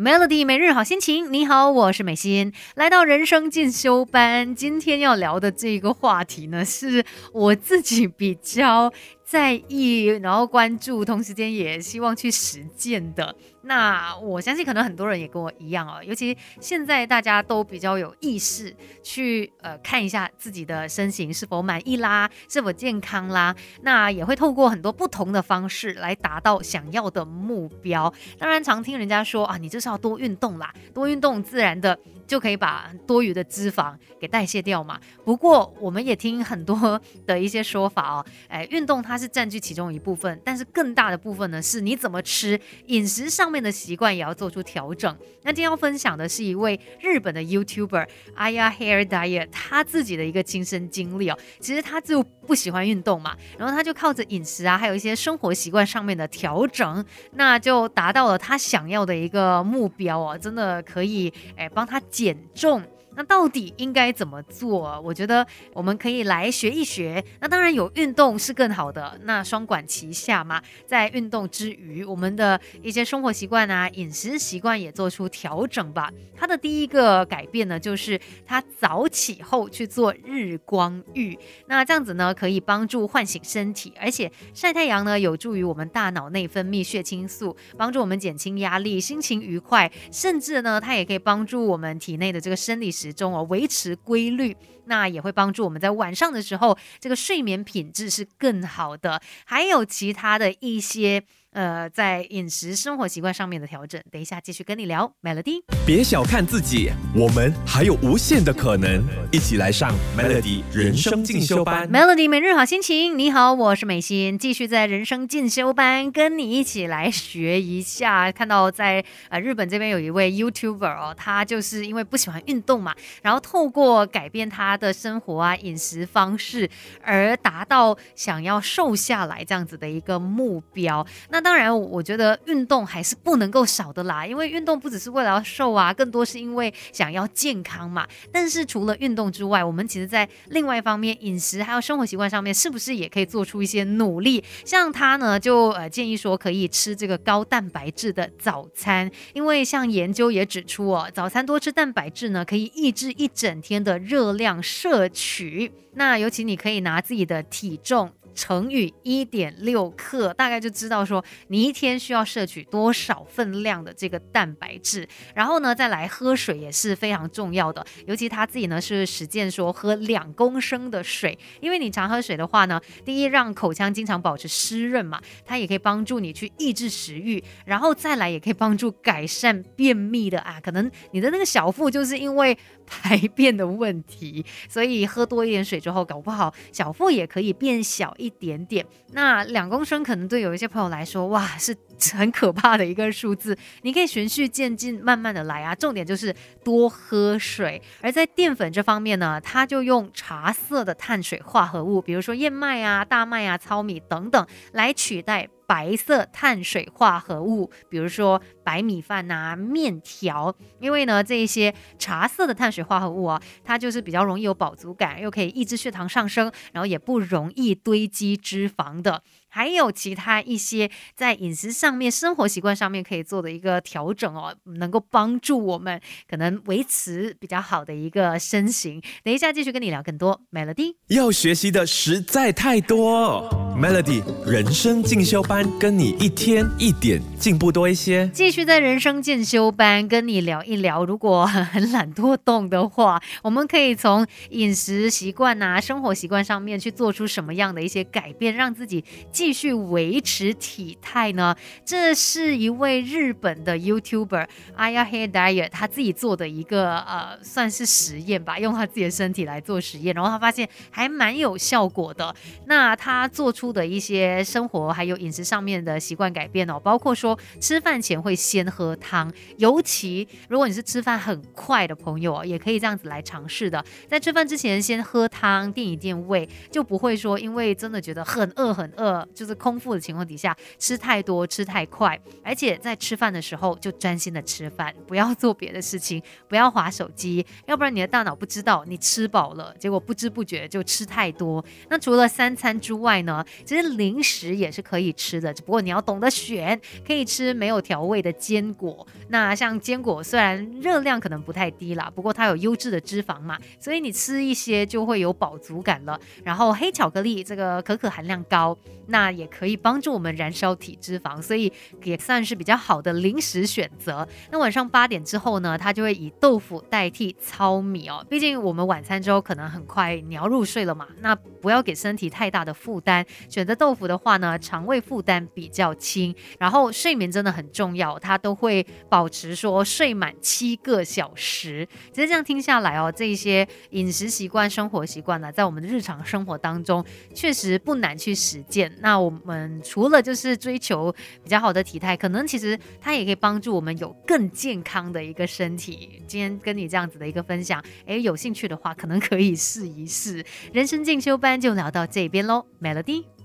Melody 每日好心情，你好，我是美心，来到人生进修班。今天要聊的这个话题呢，是我自己比较在意，然后关注，同时间也希望去实践的。那我相信可能很多人也跟我一样哦，尤其现在大家都比较有意识去呃看一下自己的身形是否满意啦，是否健康啦。那也会透过很多不同的方式来达到想要的目标。当然，常听人家说啊，你就是要多运动啦，多运动自然的。就可以把多余的脂肪给代谢掉嘛。不过我们也听很多的一些说法哦，哎，运动它是占据其中一部分，但是更大的部分呢是你怎么吃，饮食上面的习惯也要做出调整。那今天要分享的是一位日本的 YouTuber Aya Hair Diet，他自己的一个亲身经历哦。其实他就不喜欢运动嘛，然后他就靠着饮食啊，还有一些生活习惯上面的调整，那就达到了他想要的一个目标哦。真的可以哎帮他。减重。那到底应该怎么做？我觉得我们可以来学一学。那当然有运动是更好的，那双管齐下嘛。在运动之余，我们的一些生活习惯啊、饮食习惯也做出调整吧。他的第一个改变呢，就是他早起后去做日光浴。那这样子呢，可以帮助唤醒身体，而且晒太阳呢，有助于我们大脑内分泌血清素，帮助我们减轻压力、心情愉快，甚至呢，它也可以帮助我们体内的这个生理时。中哦，维持规律，那也会帮助我们在晚上的时候，这个睡眠品质是更好的。还有其他的一些。呃，在饮食生活习惯上面的调整，等一下继续跟你聊。Melody，别小看自己，我们还有无限的可能，一起来上 Melody 人生进修班。Melody 每日好心情，你好，我是美心，继续在人生进修班跟你一起来学一下。看到在呃日本这边有一位 YouTuber 哦，他就是因为不喜欢运动嘛，然后透过改变他的生活啊饮食方式，而达到想要瘦下来这样子的一个目标。那当然，我觉得运动还是不能够少的啦，因为运动不只是为了要瘦啊，更多是因为想要健康嘛。但是除了运动之外，我们其实在另外一方面，饮食还有生活习惯上面，是不是也可以做出一些努力？像他呢，就呃建议说可以吃这个高蛋白质的早餐，因为像研究也指出哦，早餐多吃蛋白质呢，可以抑制一整天的热量摄取。那尤其你可以拿自己的体重。乘以一点六克，大概就知道说你一天需要摄取多少分量的这个蛋白质。然后呢，再来喝水也是非常重要的，尤其他自己呢是实践说喝两公升的水，因为你常喝水的话呢，第一让口腔经常保持湿润嘛，它也可以帮助你去抑制食欲，然后再来也可以帮助改善便秘的啊，可能你的那个小腹就是因为 排便的问题，所以喝多一点水之后，搞不好小腹也可以变小一。一点点，那两公升可能对有一些朋友来说，哇，是 很可怕的一个数字。你可以循序渐进，慢慢的来啊。重点就是多喝水。而在淀粉这方面呢，它就用茶色的碳水化合物，比如说燕麦啊、大麦啊、糙米等等，来取代。白色碳水化合物，比如说白米饭呐、面条，因为呢，这一些茶色的碳水化合物啊，它就是比较容易有饱足感，又可以抑制血糖上升，然后也不容易堆积脂肪的。还有其他一些在饮食上面、生活习惯上面可以做的一个调整哦，能够帮助我们可能维持比较好的一个身形。等一下继续跟你聊更多。Melody 要学习的实在太多，Melody 人生进修班跟你一天一点进步多一些。继续在人生进修班跟你聊一聊，如果很懒惰动的话，我们可以从饮食习惯啊、生活习惯上面去做出什么样的一些改变，让自己。继续维持体态呢？这是一位日本的 YouTuber Aya Hair Diet，他自己做的一个呃，算是实验吧，用他自己的身体来做实验，然后他发现还蛮有效果的。那他做出的一些生活还有饮食上面的习惯改变哦，包括说吃饭前会先喝汤，尤其如果你是吃饭很快的朋友，也可以这样子来尝试的，在吃饭之前先喝汤垫一垫胃，就不会说因为真的觉得很饿很饿。就是空腹的情况底下吃太多、吃太快，而且在吃饭的时候就专心的吃饭，不要做别的事情，不要划手机，要不然你的大脑不知道你吃饱了，结果不知不觉就吃太多。那除了三餐之外呢，其实零食也是可以吃的，只不过你要懂得选，可以吃没有调味的坚果。那像坚果虽然热量可能不太低啦，不过它有优质的脂肪嘛，所以你吃一些就会有饱足感了。然后黑巧克力这个可可含量高，那也可以帮助我们燃烧体脂肪，所以也算是比较好的零食选择。那晚上八点之后呢，它就会以豆腐代替糙米哦，毕竟我们晚餐之后可能很快你要入睡了嘛，那不要给身体太大的负担。选择豆腐的话呢，肠胃负担比较轻，然后睡眠真的很重要，它都会保持说睡满七个小时。其实这样听下来哦，这一些饮食习惯、生活习惯呢，在我们的日常生活当中确实不难去实践。那我们除了就是追求比较好的体态，可能其实它也可以帮助我们有更健康的一个身体。今天跟你这样子的一个分享，诶，有兴趣的话可能可以试一试。人生进修班就聊到这边喽，Melody。